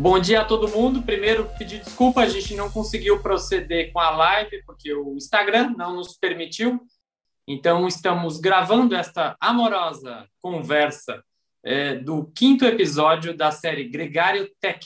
Bom dia a todo mundo. Primeiro, pedir desculpa, a gente não conseguiu proceder com a live porque o Instagram não nos permitiu. Então, estamos gravando esta amorosa conversa é, do quinto episódio da série Gregário Tech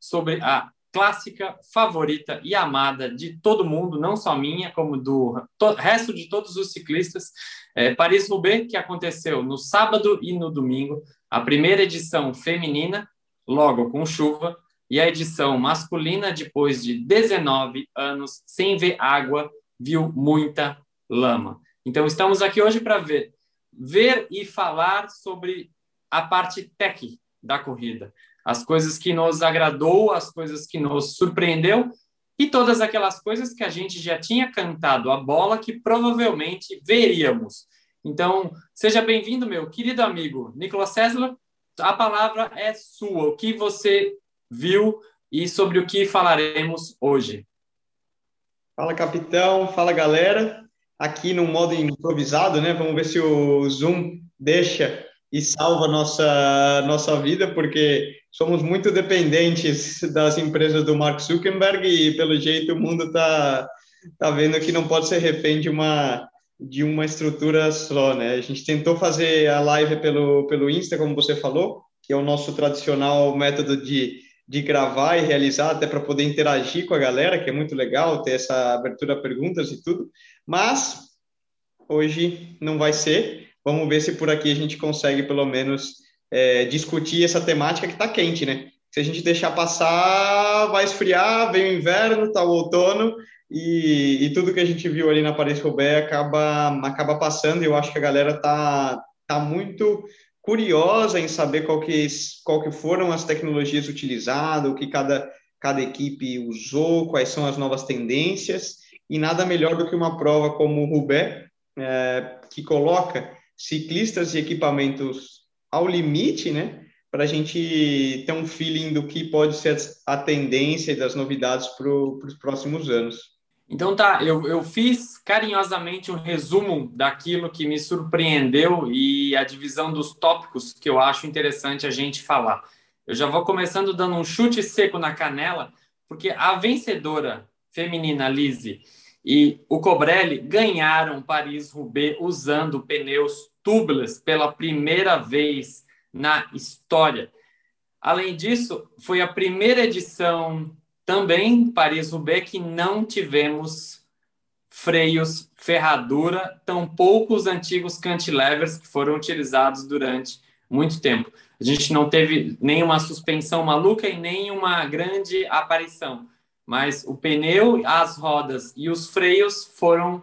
sobre a clássica, favorita e amada de todo mundo, não só minha, como do resto de todos os ciclistas, é, Paris-Roubaix, que aconteceu no sábado e no domingo, a primeira edição feminina, logo com chuva, e a edição masculina, depois de 19 anos sem ver água, viu muita lama. Então, estamos aqui hoje para ver, ver e falar sobre a parte tech da corrida as coisas que nos agradou, as coisas que nos surpreendeu e todas aquelas coisas que a gente já tinha cantado a bola que provavelmente veríamos. Então, seja bem-vindo, meu querido amigo Nicolas César. A palavra é sua. O que você viu e sobre o que falaremos hoje? Fala, capitão. Fala, galera. Aqui no modo improvisado, né? Vamos ver se o Zoom deixa e salva nossa nossa vida, porque somos muito dependentes das empresas do Mark Zuckerberg e pelo jeito o mundo está tá vendo que não pode ser refém de uma de uma estrutura só, né? A gente tentou fazer a live pelo pelo Insta, como você falou, que é o nosso tradicional método de de gravar e realizar até para poder interagir com a galera, que é muito legal ter essa abertura a perguntas e tudo. Mas hoje não vai ser. Vamos ver se por aqui a gente consegue pelo menos é, discutir essa temática que está quente, né? Se a gente deixar passar, vai esfriar, vem o inverno, tá o outono, e, e tudo que a gente viu ali na Paris-Roubaix acaba, acaba passando, e eu acho que a galera tá, tá muito curiosa em saber qual que, qual que foram as tecnologias utilizadas, o que cada, cada equipe usou, quais são as novas tendências, e nada melhor do que uma prova como o Roubaix, é, que coloca ciclistas e equipamentos ao limite, né? Para a gente ter um feeling do que pode ser a tendência e das novidades para os próximos anos. Então tá, eu, eu fiz carinhosamente um resumo daquilo que me surpreendeu e a divisão dos tópicos que eu acho interessante a gente falar. Eu já vou começando dando um chute seco na canela, porque a vencedora feminina Lise e o Cobrelli ganharam Paris-Roubaix usando pneus tubeless pela primeira vez na história. Além disso, foi a primeira edição também Paris-Roubaix que não tivemos freios, ferradura, tampouco os antigos cantilevers que foram utilizados durante muito tempo. A gente não teve nenhuma suspensão maluca e nenhuma grande aparição, mas o pneu, as rodas e os freios foram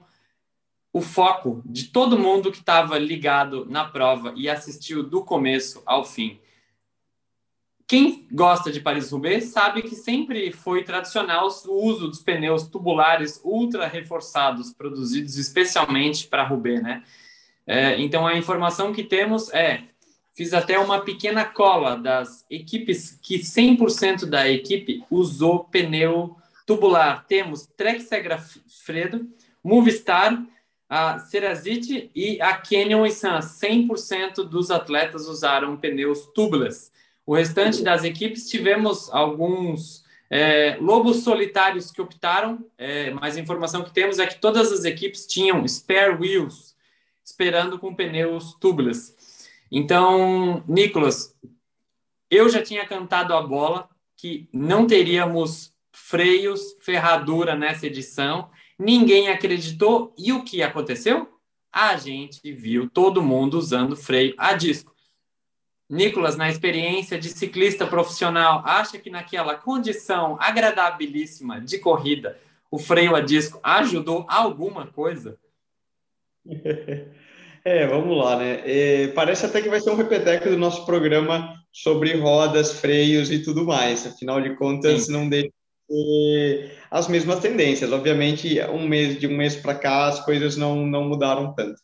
o foco de todo mundo que estava ligado na prova e assistiu do começo ao fim. Quem gosta de Paris-Roubaix sabe que sempre foi tradicional o uso dos pneus tubulares ultra reforçados, produzidos especialmente para Roubaix, né? É, então a informação que temos é, fiz até uma pequena cola das equipes que 100% da equipe usou pneu tubular. Temos Trek Segafredo, Movistar, a Cerazite e a Canyon e Sun. 100% dos atletas usaram pneus tubeless. O restante das equipes tivemos alguns é, lobos solitários que optaram, é, mas a informação que temos é que todas as equipes tinham spare wheels, esperando com pneus tubeless. Então, Nicolas, eu já tinha cantado a bola que não teríamos freios, ferradura nessa edição Ninguém acreditou e o que aconteceu? A gente viu todo mundo usando freio a disco. Nicolas, na experiência de ciclista profissional, acha que naquela condição agradabilíssima de corrida, o freio a disco ajudou alguma coisa? É, vamos lá, né? É, parece até que vai ser um repeteco do nosso programa sobre rodas, freios e tudo mais. Afinal de contas, Sim. não deixa as mesmas tendências. Obviamente, um mês de um mês para cá, as coisas não, não mudaram tanto.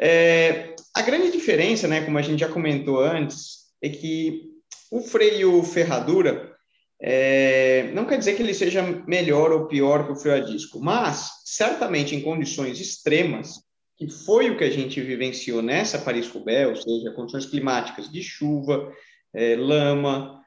É, a grande diferença, né, como a gente já comentou antes, é que o freio ferradura é, não quer dizer que ele seja melhor ou pior que o freio a disco, mas certamente em condições extremas, que foi o que a gente vivenciou nessa Paris-Roubaix, ou seja, condições climáticas de chuva, é, lama,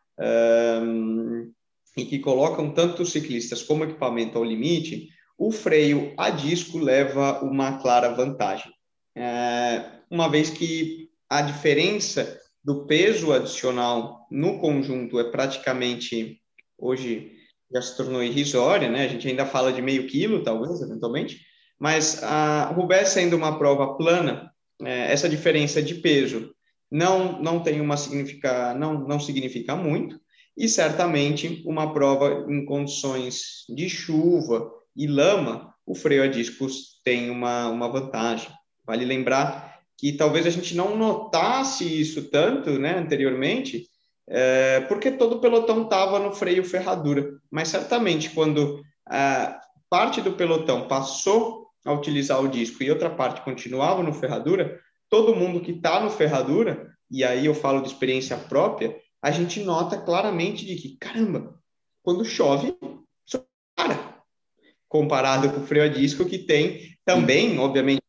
um, e que colocam tanto os ciclistas como equipamento ao limite, o freio a disco leva uma clara vantagem. É, uma vez que a diferença do peso adicional no conjunto é praticamente, hoje já se tornou irrisória, né? A gente ainda fala de meio quilo, talvez, eventualmente, mas a Roubaix sendo uma prova plana, é, essa diferença de peso não não tem uma significa não não significa muito e certamente uma prova em condições de chuva e lama, o freio a discos tem uma uma vantagem. Vale lembrar que talvez a gente não notasse isso tanto, né, anteriormente, é, porque todo o pelotão estava no freio ferradura. Mas certamente quando a parte do pelotão passou a utilizar o disco e outra parte continuava no ferradura, todo mundo que está no ferradura, e aí eu falo de experiência própria, a gente nota claramente de que, caramba, quando chove, para. Comparado com o freio a disco, que tem também, obviamente,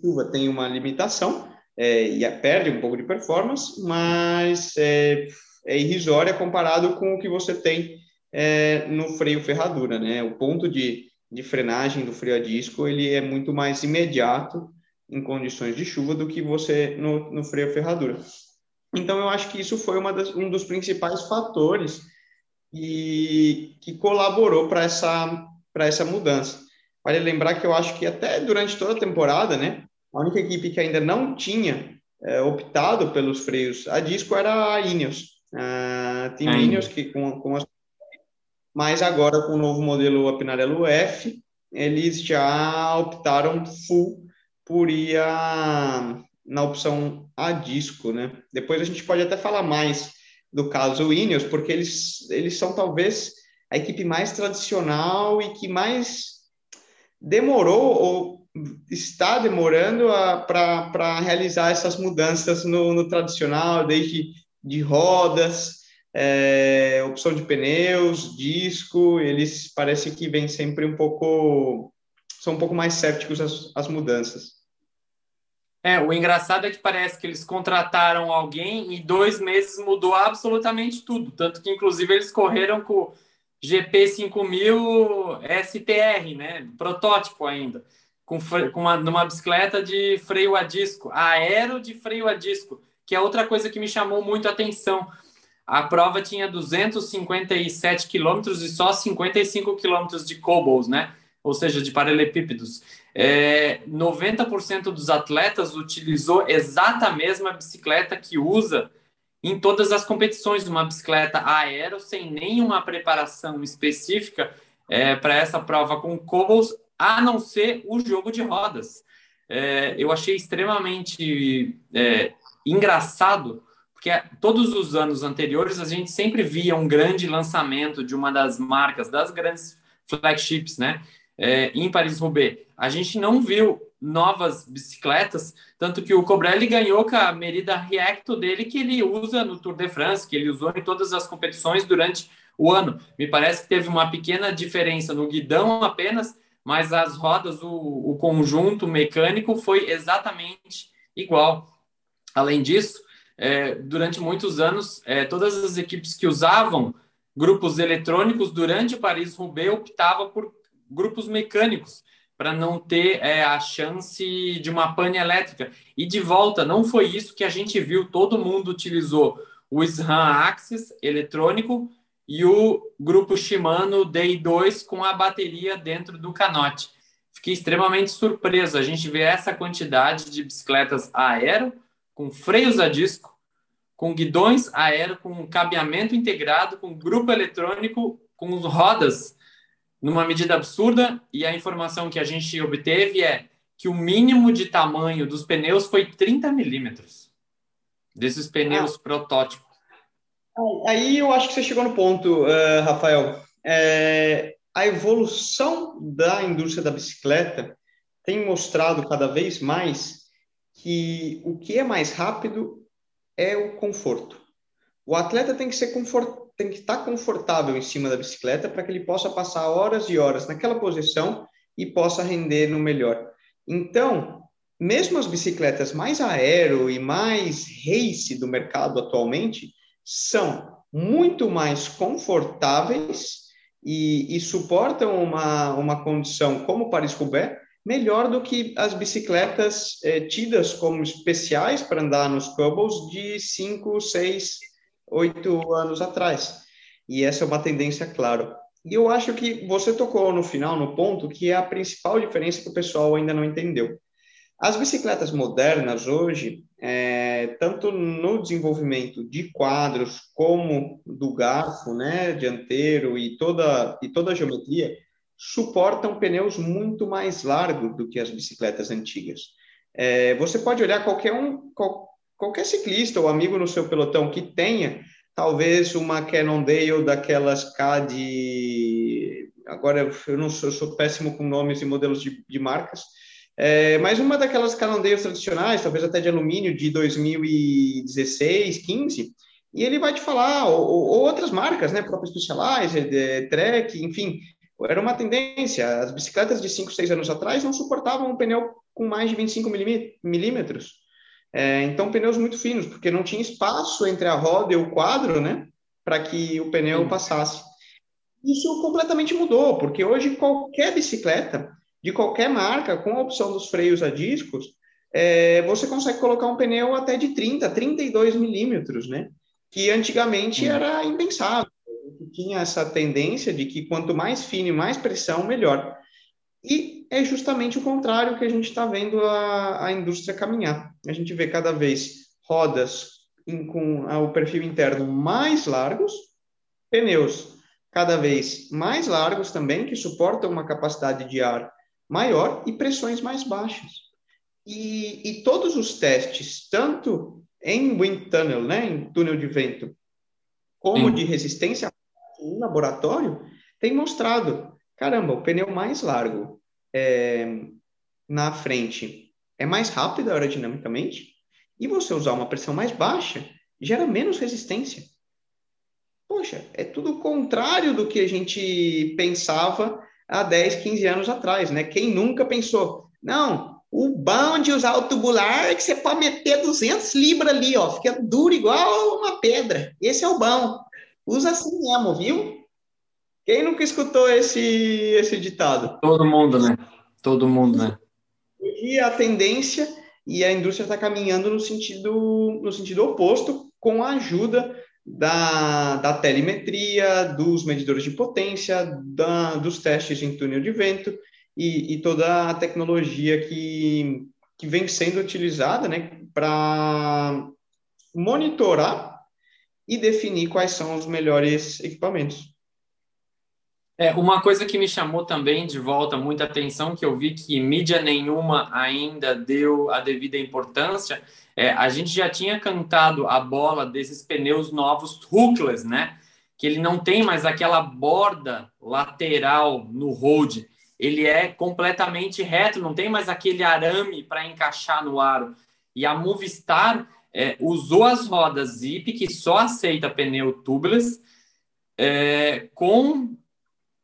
chuva tem uma limitação é, e perde um pouco de performance, mas é, é, irrisória comparado com o que você tem é, no freio ferradura, né? O ponto de, de frenagem do freio a disco ele é muito mais imediato em condições de chuva do que você no, no freio ferradura. Então eu acho que isso foi das, um dos principais fatores e que colaborou para essa para essa mudança. Vale lembrar que eu acho que até durante toda a temporada, né, a única equipe que ainda não tinha é, optado pelos freios a disco era a Ineos. A Team Ainda. Ineos, que com, com as... Mas agora, com o novo modelo Apinarello F, eles já optaram full por ir a, na opção a disco, né? Depois a gente pode até falar mais do caso Ineos, porque eles, eles são talvez a equipe mais tradicional e que mais demorou ou está demorando para realizar essas mudanças no, no, tradicional, desde de rodas, é, opção de pneus, disco, eles parecem que vêm sempre um pouco, são um pouco mais céticos às, às mudanças. É, o engraçado é que parece que eles contrataram alguém e dois meses mudou absolutamente tudo, tanto que inclusive eles correram com GP5000 STR, né? Protótipo ainda, com, com uma, numa bicicleta de freio a disco, aero de freio a disco, que é outra coisa que me chamou muito a atenção. A prova tinha 257 quilômetros e só 55 quilômetros de cobbles, né? Ou seja, de paralelepípedos. É, 90% dos atletas utilizou exata mesma bicicleta que usa em todas as competições, uma bicicleta aero sem nenhuma preparação específica é, para essa prova com cobbles, a não ser o jogo de rodas. É, eu achei extremamente é, engraçado, porque todos os anos anteriores a gente sempre via um grande lançamento de uma das marcas, das grandes flagships, né? É, em Paris-Roubaix. A gente não viu novas bicicletas, tanto que o Cobrelli ganhou com a Merida Reacto dele, que ele usa no Tour de France, que ele usou em todas as competições durante o ano. Me parece que teve uma pequena diferença no guidão apenas, mas as rodas, o, o conjunto mecânico foi exatamente igual. Além disso, é, durante muitos anos, é, todas as equipes que usavam grupos eletrônicos durante Paris-Roubaix optavam por grupos mecânicos, para não ter é, a chance de uma pane elétrica. E de volta, não foi isso que a gente viu, todo mundo utilizou o SRAM Axis eletrônico e o grupo Shimano Day2 com a bateria dentro do canote. Fiquei extremamente surpreso. A gente vê essa quantidade de bicicletas aero, com freios a disco, com guidões aero, com cabeamento integrado, com grupo eletrônico, com rodas numa medida absurda, e a informação que a gente obteve é que o mínimo de tamanho dos pneus foi 30 milímetros, desses pneus ah. protótipos. Aí eu acho que você chegou no ponto, uh, Rafael. É, a evolução da indústria da bicicleta tem mostrado cada vez mais que o que é mais rápido é o conforto. O atleta tem que ser confortável tem que estar confortável em cima da bicicleta para que ele possa passar horas e horas naquela posição e possa render no melhor. Então, mesmo as bicicletas mais aero e mais race do mercado atualmente são muito mais confortáveis e, e suportam uma, uma condição como Paris-Roubaix melhor do que as bicicletas é, tidas como especiais para andar nos cobbles de 5, 6, 8 anos atrás. E essa é uma tendência, claro. E eu acho que você tocou no final, no ponto, que é a principal diferença que o pessoal ainda não entendeu. As bicicletas modernas hoje, é, tanto no desenvolvimento de quadros como do garfo, né, dianteiro e toda e toda a geometria, suportam pneus muito mais largos do que as bicicletas antigas. É, você pode olhar qualquer um, qual, qualquer ciclista ou amigo no seu pelotão que tenha talvez uma Cannondale daquelas K de agora eu não sou, eu sou péssimo com nomes e modelos de, de marcas, é, mas uma daquelas Cannondales tradicionais, talvez até de alumínio de 2016, 15, e ele vai te falar, ou, ou outras marcas, né, próprio Specialized, é, Trek, enfim, era uma tendência. As bicicletas de 5, 6 anos atrás não suportavam um pneu com mais de 25 milímetros. É, então, pneus muito finos, porque não tinha espaço entre a roda e o quadro, né, para que o pneu Sim. passasse. Isso completamente mudou, porque hoje qualquer bicicleta de qualquer marca, com a opção dos freios a discos, é, você consegue colocar um pneu até de 30, 32 milímetros, né? Que antigamente era impensável tinha essa tendência de que quanto mais fino e mais pressão, melhor. E é justamente o contrário que a gente está vendo a, a indústria caminhar. A gente vê cada vez rodas em, com o perfil interno mais largos, pneus cada vez mais largos também, que suportam uma capacidade de ar maior e pressões mais baixas. E, e todos os testes, tanto em wind tunnel, né, em túnel de vento, como Sim. de resistência em laboratório tem mostrado, caramba, o pneu mais largo é, na frente é mais rápido aerodinamicamente e você usar uma pressão mais baixa gera menos resistência. Poxa, é tudo contrário do que a gente pensava há 10, 15 anos atrás, né? Quem nunca pensou, não, o bom de usar o tubular é que você pode meter 200 libras ali, ó, fica duro igual uma pedra. Esse é o bom. Usa assim mesmo, viu? Quem nunca escutou esse, esse ditado? Todo mundo, né? Todo mundo, né? E a tendência e a indústria está caminhando no sentido, no sentido oposto, com a ajuda da, da telemetria, dos medidores de potência, da, dos testes em túnel de vento e, e toda a tecnologia que, que vem sendo utilizada né, para monitorar e definir quais são os melhores equipamentos. É, uma coisa que me chamou também de volta muita atenção, que eu vi que mídia nenhuma ainda deu a devida importância, é, a gente já tinha cantado a bola desses pneus novos hookless, né? Que ele não tem mais aquela borda lateral no road, ele é completamente reto, não tem mais aquele arame para encaixar no aro. E a Movistar é, usou as rodas Zip, que só aceita pneu tubeless, é, com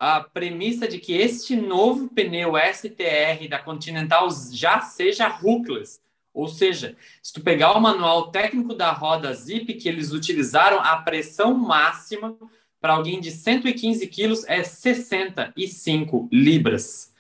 a premissa de que este novo pneu STR da Continental já seja hookless. Ou seja, se tu pegar o manual técnico da roda Zip, que eles utilizaram, a pressão máxima para alguém de 115 quilos é 65 libras.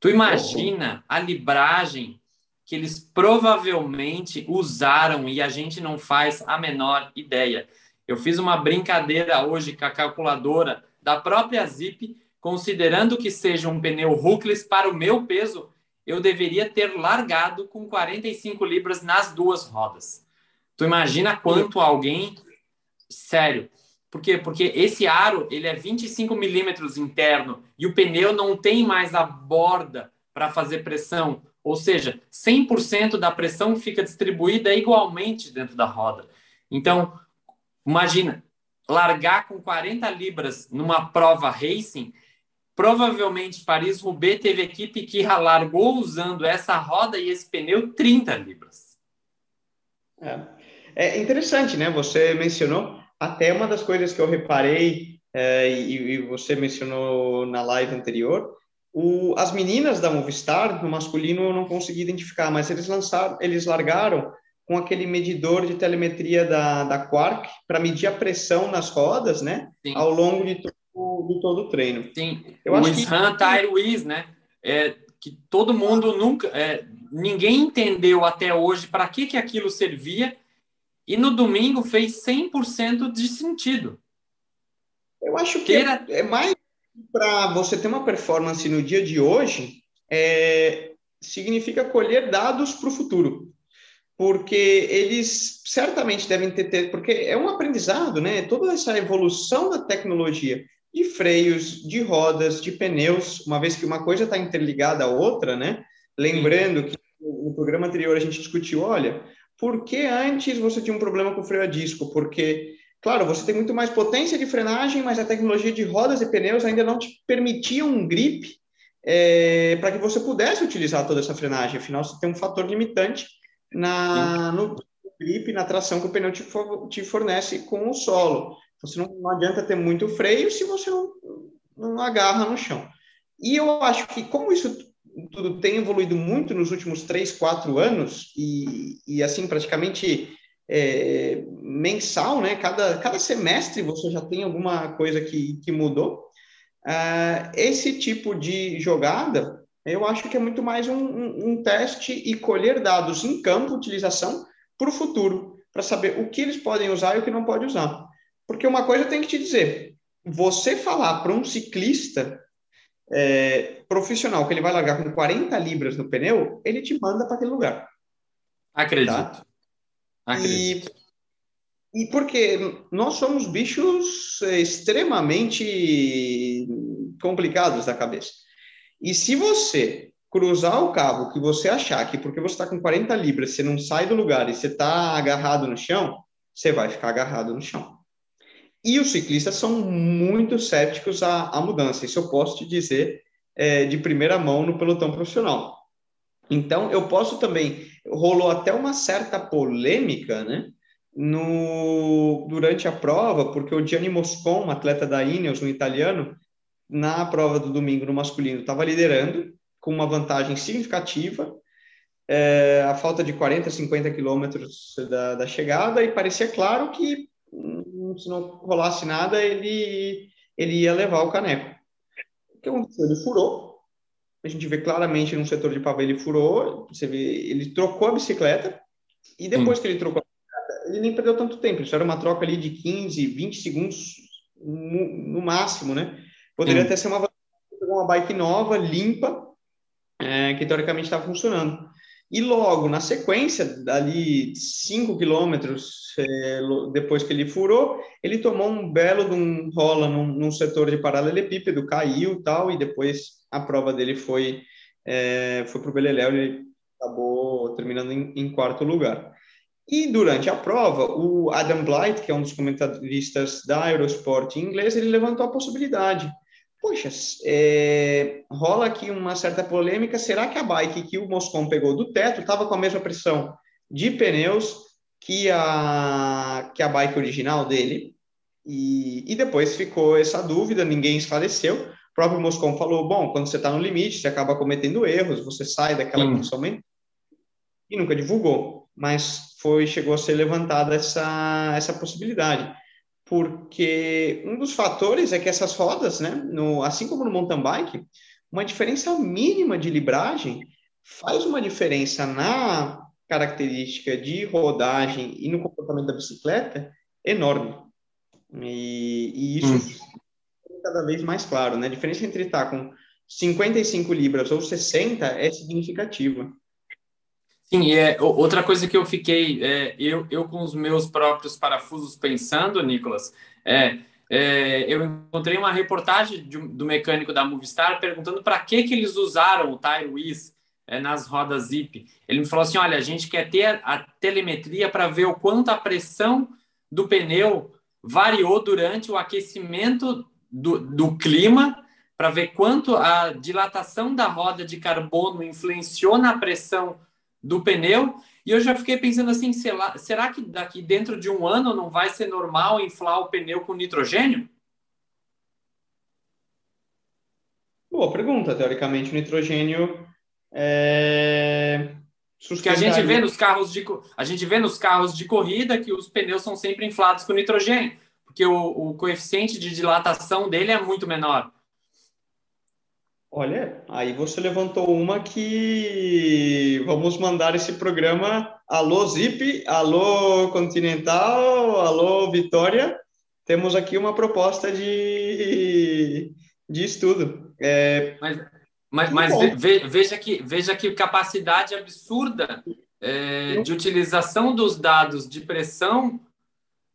Tu imagina a libragem que eles provavelmente usaram e a gente não faz a menor ideia. Eu fiz uma brincadeira hoje com a calculadora da própria Zip, considerando que seja um pneu hookless para o meu peso, eu deveria ter largado com 45 libras nas duas rodas. Tu imagina quanto alguém sério. Por quê? Porque esse aro ele é 25 milímetros interno e o pneu não tem mais a borda para fazer pressão. Ou seja, 100% da pressão fica distribuída igualmente dentro da roda. Então, imagina, largar com 40 libras numa prova racing, provavelmente Paris-Roubaix teve equipe que largou usando essa roda e esse pneu 30 libras. É, é interessante, né? Você mencionou até uma das coisas que eu reparei é, e, e você mencionou na live anterior, o, as meninas da Movistar, no masculino, eu não consegui identificar, mas eles lançaram, eles largaram com aquele medidor de telemetria da, da Quark para medir a pressão nas rodas, né? Sim. Ao longo de todo, de todo o treino. Sim. Eu o acho Shan que... Tire né? É, que todo mundo nunca, é, ninguém entendeu até hoje para que que aquilo servia e no domingo fez 100% de sentido. Eu acho que Queira... é, é mais para você ter uma performance no dia de hoje, é, significa colher dados para o futuro. Porque eles certamente devem ter, porque é um aprendizado, né? Toda essa evolução da tecnologia de freios, de rodas, de pneus, uma vez que uma coisa está interligada à outra, né? Lembrando que no programa anterior a gente discutiu, olha, por que antes você tinha um problema com o freio a disco? Porque, claro, você tem muito mais potência de frenagem, mas a tecnologia de rodas e pneus ainda não te permitia um grip é, para que você pudesse utilizar toda essa frenagem. Afinal, você tem um fator limitante na, no grip, na tração que o pneu te, for, te fornece com o solo. Você não, não, adianta ter muito freio se você não, não agarra no chão. E eu acho que, como isso tudo tem evoluído muito nos últimos três, quatro anos, e, e assim, praticamente é, mensal, né? Cada, cada semestre você já tem alguma coisa que, que mudou. Uh, esse tipo de jogada, eu acho que é muito mais um, um, um teste e colher dados em campo, utilização, para o futuro, para saber o que eles podem usar e o que não pode usar. Porque uma coisa eu tenho que te dizer: você falar para um ciclista é, profissional que ele vai largar com 40 libras no pneu, ele te manda para aquele lugar. Acredito. Tá? Acredito. E e porque nós somos bichos extremamente complicados da cabeça. E se você cruzar o cabo que você achar que porque você está com 40 libras, você não sai do lugar e você está agarrado no chão, você vai ficar agarrado no chão. E os ciclistas são muito céticos à, à mudança. Isso eu posso te dizer é, de primeira mão no pelotão profissional. Então, eu posso também. Rolou até uma certa polêmica, né? no, durante a prova, porque o Gianni Moscon, um atleta da Ineos, um italiano, na prova do domingo no masculino, estava liderando com uma vantagem significativa, é, a falta de 40, 50 quilômetros da, da chegada, e parecia claro que hum, se não rolasse nada, ele, ele ia levar o caneco. O que aconteceu? Ele furou, a gente vê claramente no setor de pavê, ele furou, você vê, ele trocou a bicicleta, e depois hum. que ele trocou ele nem perdeu tanto tempo. Isso era uma troca ali de 15, 20 segundos no, no máximo, né? Poderia Sim. até ser uma, uma bike nova, limpa, é, que teoricamente estava funcionando. E logo, na sequência, dali 5 quilômetros é, depois que ele furou, ele tomou um belo de um rola num, num setor de paralelepípedo, caiu tal, e depois a prova dele foi, é, foi para o Beleléu, ele acabou terminando em, em quarto lugar. E durante a prova, o Adam Blight, que é um dos comentaristas da Eurosport em inglês, ele levantou a possibilidade. Poxa, é, rola aqui uma certa polêmica. Será que a bike que o Moscon pegou do teto estava com a mesma pressão de pneus que a, que a bike original dele? E, e depois ficou essa dúvida, ninguém esclareceu. O próprio Moscon falou: bom, quando você está no limite, você acaba cometendo erros, você sai daquela condição mental. E nunca divulgou mas foi chegou a ser levantada essa, essa possibilidade. Porque um dos fatores é que essas rodas, né, no, assim como no mountain bike, uma diferença mínima de libragem faz uma diferença na característica de rodagem e no comportamento da bicicleta enorme. E, e isso hum. é cada vez mais claro, né? A diferença entre estar com 55 libras ou 60 é significativa. Sim, é, outra coisa que eu fiquei, é, eu, eu com os meus próprios parafusos pensando, Nicolas, é, é eu encontrei uma reportagem de, do mecânico da Movistar perguntando para que, que eles usaram o Tire Wiz é, nas rodas Zip. Ele me falou assim: olha, a gente quer ter a telemetria para ver o quanto a pressão do pneu variou durante o aquecimento do, do clima, para ver quanto a dilatação da roda de carbono influenciou na pressão do pneu. E eu já fiquei pensando assim, lá, será que daqui dentro de um ano não vai ser normal inflar o pneu com nitrogênio? Boa pergunta. Teoricamente, o nitrogênio é... que a gente vê nos carros de a gente vê nos carros de corrida que os pneus são sempre inflados com nitrogênio, porque o, o coeficiente de dilatação dele é muito menor. Olha, aí você levantou uma que vamos mandar esse programa Alô Zip, Alô Continental, Alô Vitória. Temos aqui uma proposta de, de estudo. É... Mas, mas, mas ve, veja, que, veja que capacidade absurda é, de utilização dos dados de pressão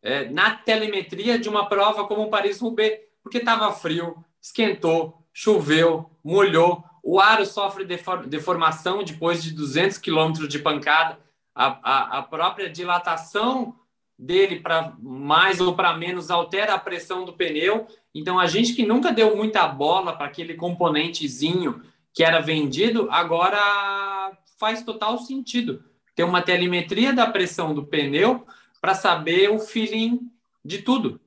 é, na telemetria de uma prova como o Paris-Roubaix, porque estava frio, esquentou, choveu, molhou, o aro sofre deformação depois de 200 quilômetros de pancada, a, a, a própria dilatação dele para mais ou para menos altera a pressão do pneu. Então, a gente que nunca deu muita bola para aquele componentezinho que era vendido, agora faz total sentido ter uma telemetria da pressão do pneu para saber o feeling de tudo.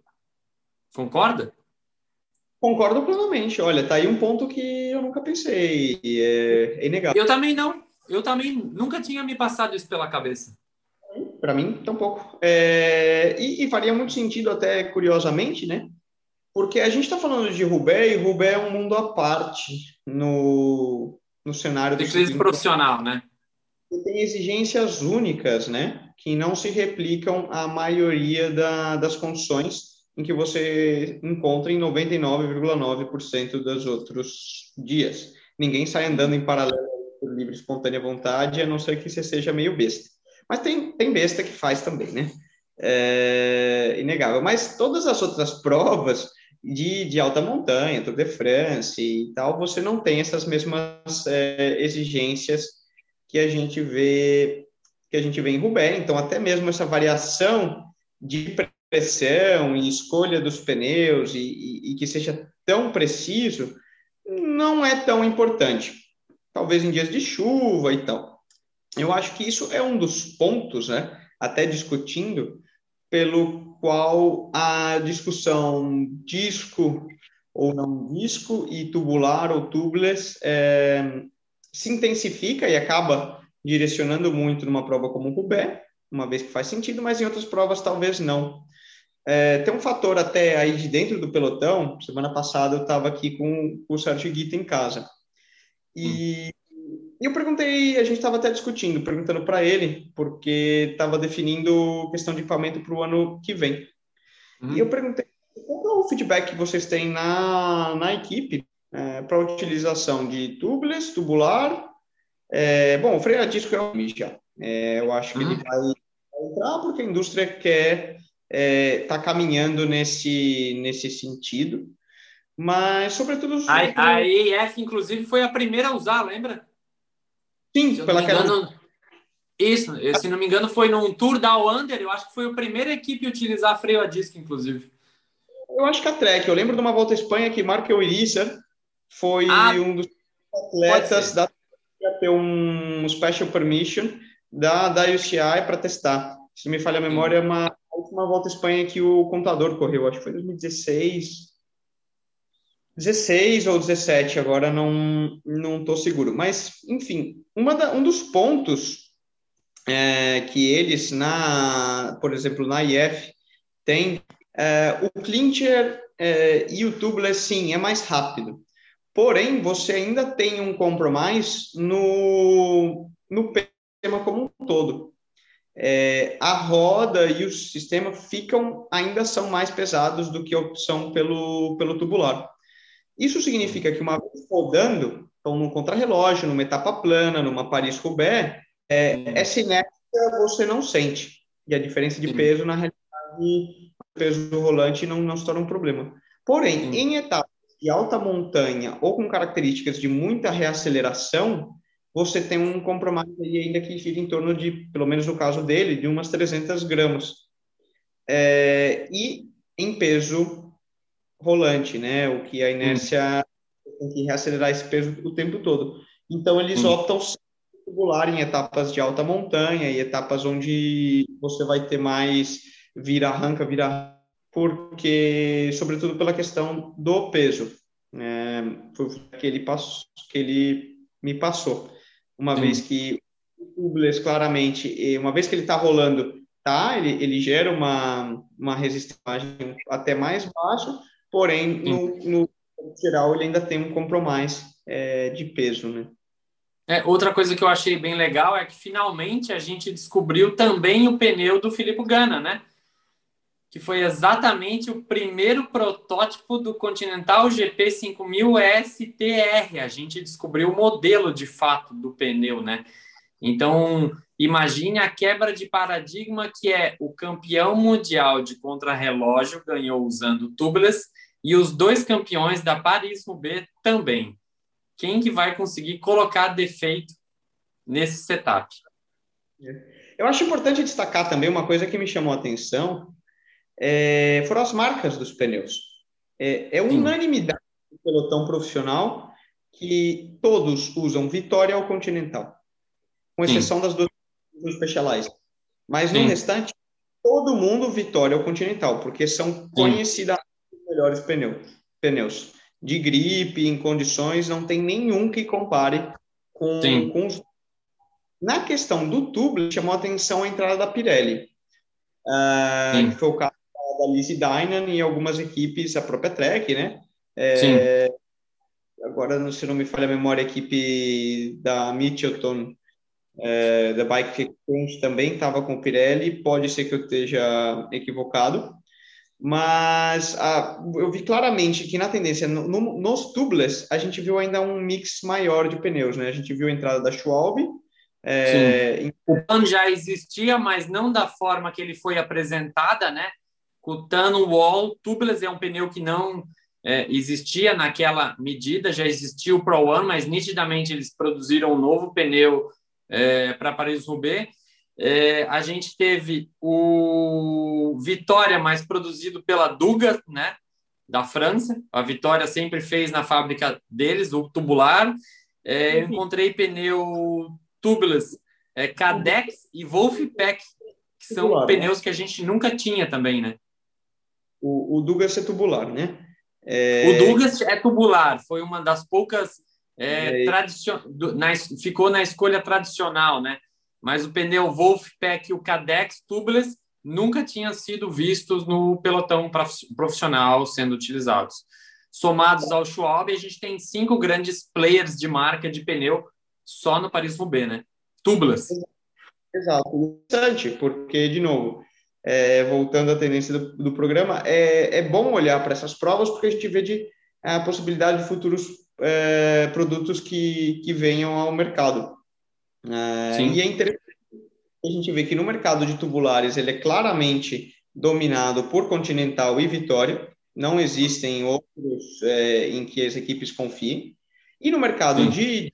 Concorda? Concordo plenamente. Olha, tá aí um ponto que eu nunca pensei. É, é inegável. Eu também não. Eu também nunca tinha me passado isso pela cabeça. Para mim, tampouco. É, e, e, faria muito sentido, até curiosamente, né? Porque a gente está falando de Rubé e Rubé é um mundo à parte no, no cenário do. crise profissional, né? Tem exigências únicas, né? Que não se replicam à maioria da, das condições em que você encontra em 99,9% dos outros dias. Ninguém sai andando em paralelo por livre espontânea vontade, a não ser que você seja meio besta. Mas tem, tem besta que faz também, né? É inegável. Mas todas as outras provas de, de alta montanha, Tour de France e tal, você não tem essas mesmas é, exigências que a gente vê que a gente vê em Roubaix. Então, até mesmo essa variação de pressão e escolha dos pneus e, e, e, que seja tão preciso, não é tão importante. Talvez em dias de chuva e tal. Eu acho que isso é um dos pontos, né, até discutindo, pelo qual a discussão disco ou não disco e tubular ou tubeless é, se intensifica e acaba direcionando muito numa prova como o Roubaix, uma vez que faz sentido, mas em outras provas talvez não. É, tem um fator até aí de dentro do pelotão. Semana passada eu estava aqui com, com, o Sérgio Guita em casa. E, hum. eu perguntei, a gente estava até discutindo, perguntando para ele, porque estava definindo questão de equipamento para o ano que vem. Hum. E eu perguntei qual é o feedback que vocês têm na, na equipe é, para utilização de tubeless, tubular. É, bom, o freio a disco é o já. É, eu acho que ele uhum. vai entrar porque a indústria quer está é, tá caminhando nesse, nesse sentido. Mas, sobretudo. A, a EF, inclusive, foi a primeira a usar, lembra? Sim, se pela engano, Isso, se não me engano, foi num Tour da Wander, eu acho que foi a primeira equipe a utilizar freio a disco, inclusive. Eu acho que a Trek, eu lembro de uma volta à Espanha que Marco Euriça foi ah, um dos atletas da ter um special permission da, da UCI para testar. Se me falha a memória, é uma a última volta à Espanha que o contador correu, acho que foi 2016. 16 ou 17, agora não não estou seguro. Mas, enfim, uma da, um dos pontos é, que eles, na, por exemplo, na IF, tem é, o clincher é, e o tubeless, sim, é mais rápido. Porém, você ainda tem um compromisso no, no tema como um todo é, a roda e o sistema ficam ainda são mais pesados do que a opção pelo, pelo tubular. Isso significa que uma vez rodando, então num contrarrelógio, numa etapa plana, numa Paris-Roubaix, é, essa inércia você não sente. E a diferença de peso, na realidade, o peso do rolante não, não se torna um problema. Porém, em etapas de alta montanha ou com características de muita reaceleração, você tem um compromisso aí ainda que gira em torno de, pelo menos no caso dele, de umas 300 gramas. É, e em peso rolante, né? O que a inércia tem que reacelerar esse peso o tempo todo. Então, eles hum. optam tubular em etapas de alta montanha e etapas onde você vai ter mais vira-arranca, vira porque, sobretudo pela questão do peso. É, foi que ele, passou, que ele me passou uma Sim. vez que tubeless, claramente, uma vez que ele está rolando, tá, ele, ele gera uma, uma resistência até mais baixa, porém, no, no geral, ele ainda tem um compromisso é, de peso, né? É, outra coisa que eu achei bem legal é que finalmente a gente descobriu também o pneu do Filipe Gana, né? Que foi exatamente o primeiro protótipo do Continental GP 5000 STR. A gente descobriu o modelo de fato do pneu, né? Então, imagine a quebra de paradigma que é o campeão mundial de contrarrelógio ganhou usando tubeless e os dois campeões da Paris-Roubaix também quem que vai conseguir colocar defeito nesse setup. Eu acho importante destacar também uma coisa que me chamou a atenção, é, foram as marcas dos pneus. É, é unanimidade do pelotão profissional que todos usam Vitória ou Continental, com exceção Sim. das duas Specialized. Mas Sim. no restante, todo mundo Vitória ou Continental, porque são conhecidas os melhores pneus. pneus de gripe, em condições, não tem nenhum que compare com, com os... Na questão do tubo, chamou atenção a entrada da Pirelli, uh, que foi o caso da Lizzie Dynan e algumas equipes, a própria Trek, né? É, agora, se não me falha a memória, a equipe da Mitchelton, é, da Bike Exchange também estava com Pirelli, pode ser que eu esteja equivocado, mas ah, eu vi claramente que na tendência, no, no, nos tubeless, a gente viu ainda um mix maior de pneus, né? A gente viu a entrada da Schwalbe. É, O PAN já existia, mas não da forma que ele foi apresentada, né? O Tano Wall tubeless é um pneu que não é, existia naquela medida, já existia o Pro One, mas nitidamente eles produziram um novo pneu é, para Paris-Roubaix é, a gente teve o Vitória, mais produzido pela Duga, né, da França. A Vitória sempre fez na fábrica deles, o tubular. É, eu encontrei pneu tubeless é, Cadex e Wolfpack, que são tubular, pneus né? que a gente nunca tinha também, né? O, o Dugas é tubular, né? É... O Dugas é tubular, foi uma das poucas é, é... tradicion... na, ficou na escolha tradicional, né? mas o pneu Wolfpack e o Cadex Tubeless nunca tinham sido vistos no pelotão profissional sendo utilizados. Somados ao Schwab, a gente tem cinco grandes players de marca de pneu só no Paris-Roubaix, né? Tubeless. Exato. Interessante, porque, de novo, é, voltando à tendência do, do programa, é, é, bom olhar para essas provas porque a gente vê de, a possibilidade de futuros é, produtos que, que venham ao mercado. É, e é interessante a gente ver que no mercado de tubulares ele é claramente dominado por Continental e Vitória, não existem outros é, em que as equipes confiem. E no mercado Sim. de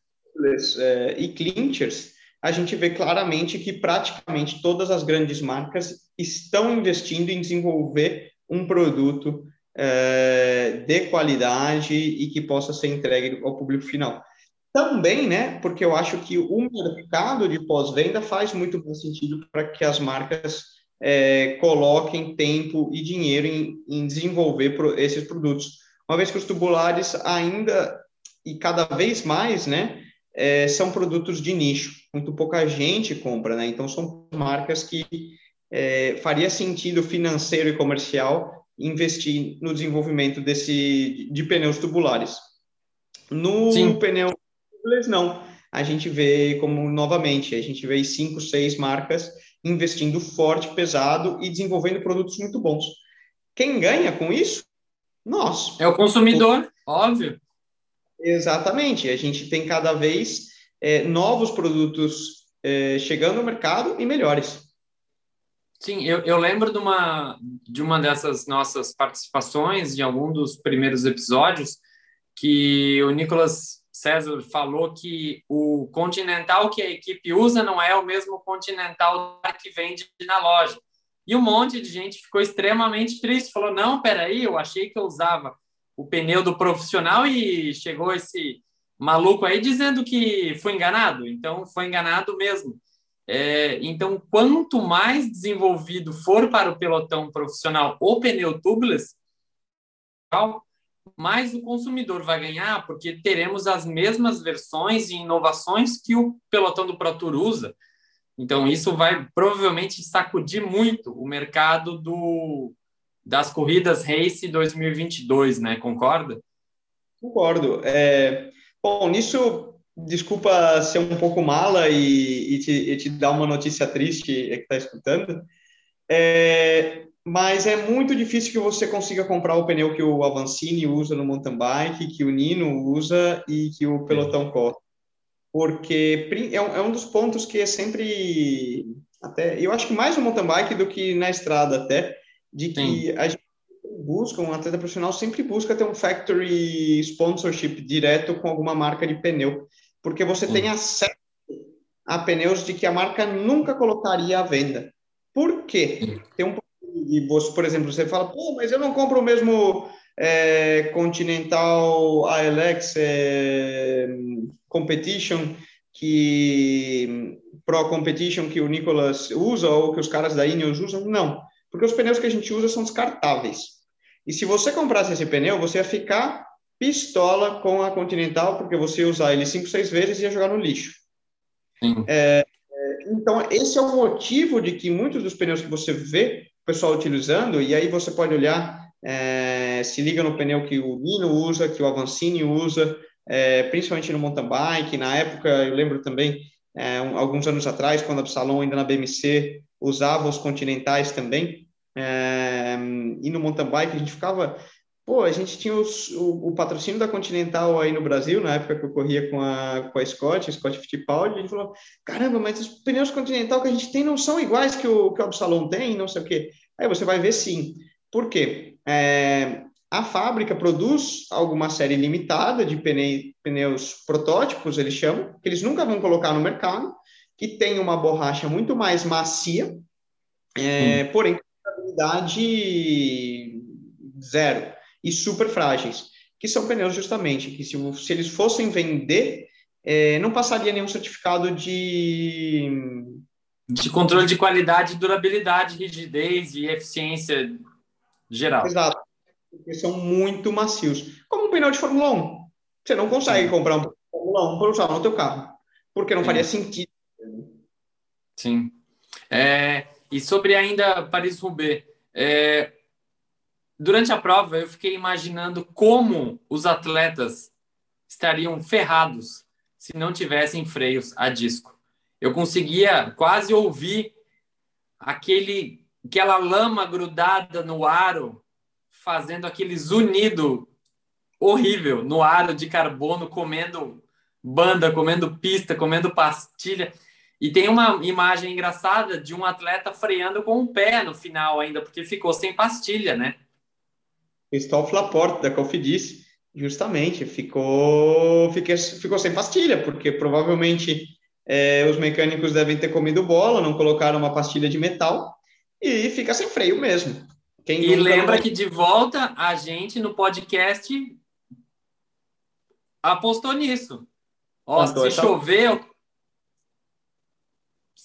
é, e clinchers, a gente vê claramente que praticamente todas as grandes marcas estão investindo em desenvolver um produto é, de qualidade e que possa ser entregue ao público final. Também, né, porque eu acho que o mercado de pós-venda faz muito bom sentido para que as marcas é, coloquem tempo e dinheiro em, em desenvolver pro, esses produtos. Uma vez que os tubulares ainda, e cada vez mais, né, é, são produtos de nicho, muito pouca gente compra, né, então são marcas que é, faria sentido financeiro e comercial investir no desenvolvimento desse, de pneus tubulares. No Sim. pneu não. A gente vê como, novamente, a gente vê cinco, seis marcas investindo forte, pesado e desenvolvendo produtos muito bons. Quem ganha com isso? Nós. É o consumidor, o... óbvio. Exatamente. A gente tem cada vez é, novos produtos é, chegando no mercado e melhores. Sim, eu, eu lembro de uma, de uma dessas nossas participações em algum dos primeiros episódios que o Nicolas César falou que o Continental que a equipe usa não é o mesmo Continental que vende na loja. E um monte de gente ficou extremamente triste, falou: "Não, peraí, eu achei que eu usava o pneu do profissional e chegou esse maluco aí dizendo que foi enganado". Então, foi enganado mesmo. É, então, quanto mais desenvolvido for para o pelotão profissional o pneu tubeless, mas o consumidor vai ganhar porque teremos as mesmas versões e inovações que o pelotão do Pro Tour usa. Então, isso vai provavelmente sacudir muito o mercado do, das corridas Race 2022, né? Concorda? Concordo. É, bom, nisso, desculpa ser um pouco mala e, e, te, e te, dar uma notícia triste que está escutando, é, mas é muito difícil que você consiga comprar o pneu que o Avancini usa no mountain bike, que o Nino usa e que o pelotão corre. Porque é um, é um dos pontos que é sempre, até, eu acho que mais no mountain bike do que na estrada até, de que Sim. a gente busca, um atleta profissional sempre busca ter um factory sponsorship direto com alguma marca de pneu, porque você Sim. tem acesso a pneus de que a marca nunca colocaria à venda. Por quê? Sim. Tem um e você, por exemplo, você fala, pô, mas eu não compro o mesmo é, Continental ALX é, Competition que Pro Competition que o Nicolas usa ou que os caras da Ineos usam, não, porque os pneus que a gente usa são descartáveis. E se você comprasse esse pneu, você ia ficar pistola com a Continental, porque você ia usar ele cinco, seis vezes e ia jogar no lixo. É, é, então, esse é o motivo de que muitos dos pneus que você vê o pessoal utilizando, e aí você pode olhar, é, se liga no pneu que o Nino usa, que o Avancini usa, é, principalmente no mountain bike. Na época, eu lembro também, é, um, alguns anos atrás, quando a Absalom ainda na BMC usava os continentais também, é, e no mountain bike a gente ficava pô, a gente tinha os, o, o, patrocínio da Continental aí no Brasil, na época que eu corria com a, com a Scott, Scott Fittipaldi, a gente falou, caramba, mas os pneus Continental que a gente tem não são iguais que o, que o Absalom tem, não sei o quê. Aí você vai ver sim. Por quê? É, a fábrica produz alguma série limitada de pneu, pneus protótipos, eles chamam, que eles nunca vão colocar no mercado, que tem uma borracha muito mais macia, é, hum. porém, estabilidade zero e super frágeis, que são pneus justamente que se, se eles fossem vender, é, não passaria nenhum certificado de de controle de qualidade, durabilidade, rigidez e eficiência geral. Exato, porque são muito macios. Como um pneu de Fórmula 1. Você não consegue Sim. comprar um pneu de Fórmula 1 para usar no teu carro, porque não Sim. faria sentido. Sim. É, e sobre ainda Paris-Roubaix, é, durante a prova eu fiquei imaginando como os atletas estariam ferrados se não tivessem freios a disco. Eu conseguia quase ouvir aquele aquela lama grudada no aro fazendo aquele zunido horrível no aro de carbono comendo banda, comendo pista, comendo pastilha. E tem uma imagem engraçada de um atleta freando com o pé no final ainda, porque ficou sem pastilha, né? Christophe Laporte, da Cofidis, justamente, ficou, fiquei, ficou sem pastilha, porque provavelmente é, os mecânicos devem ter comido bola, não colocaram uma pastilha de metal, e fica sem freio mesmo. Quem e lembra vai... que de volta a gente no podcast apostou nisso. Ó, se chover,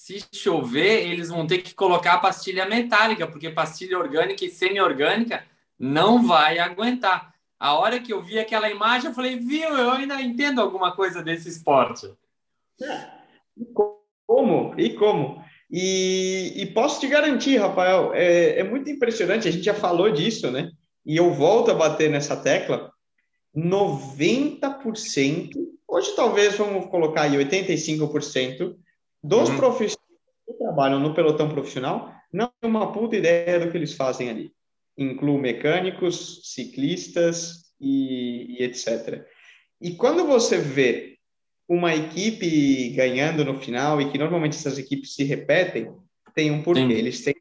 se chover, eles vão ter que colocar a pastilha metálica, porque pastilha orgânica e semi-orgânica não vai aguentar. A hora que eu vi aquela imagem, eu falei, viu, eu ainda entendo alguma coisa desse esporte. É. E como? E como? E, e, posso te garantir, Rafael, é, é muito impressionante, a gente já falou disso, né? E eu volto a bater nessa tecla, 90%, hoje talvez vamos colocar aí 85%, dos uhum. profissionais que trabalham no pelotão profissional não tem uma puta ideia do que eles fazem ali. Incluo mecânicos, ciclistas e, e etc. E quando você vê uma equipe ganhando no final, e que normalmente essas equipes se repetem, tem um porquê. Sim. Eles têm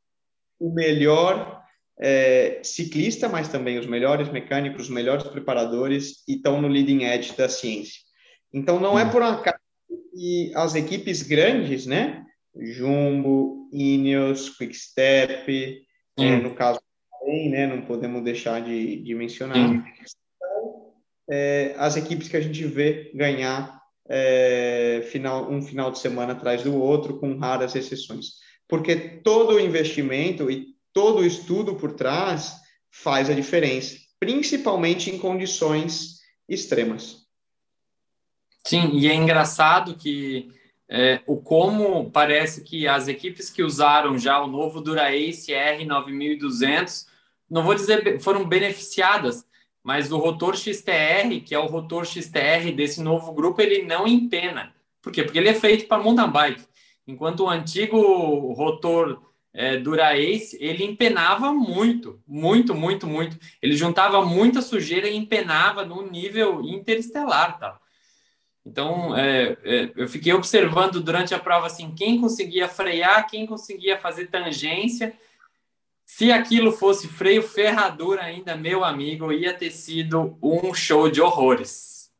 o melhor é, ciclista, mas também os melhores mecânicos, os melhores preparadores, e estão no leading edge da ciência. Então, não é por acaso e as equipes grandes, né? Jumbo, Ineos, Quickstep, é, no caso também, né? Não podemos deixar de, de mencionar. Então, é, as equipes que a gente vê ganhar é, final, um final de semana atrás do outro, com raras exceções. Porque todo o investimento e todo o estudo por trás faz a diferença, principalmente em condições extremas. Sim, e é engraçado que é, o como parece que as equipes que usaram já o novo Dura-Ace R9200, não vou dizer foram beneficiadas, mas o rotor XTR, que é o rotor XTR desse novo grupo, ele não empena. Por quê? Porque ele é feito para mountain bike. Enquanto o antigo rotor é, Dura-Ace, ele empenava muito, muito, muito, muito. Ele juntava muita sujeira e empenava num nível interestelar, tá? Então, é, é, eu fiquei observando durante a prova assim, quem conseguia frear, quem conseguia fazer tangência. Se aquilo fosse freio ferradura ainda, meu amigo, ia ter sido um show de horrores.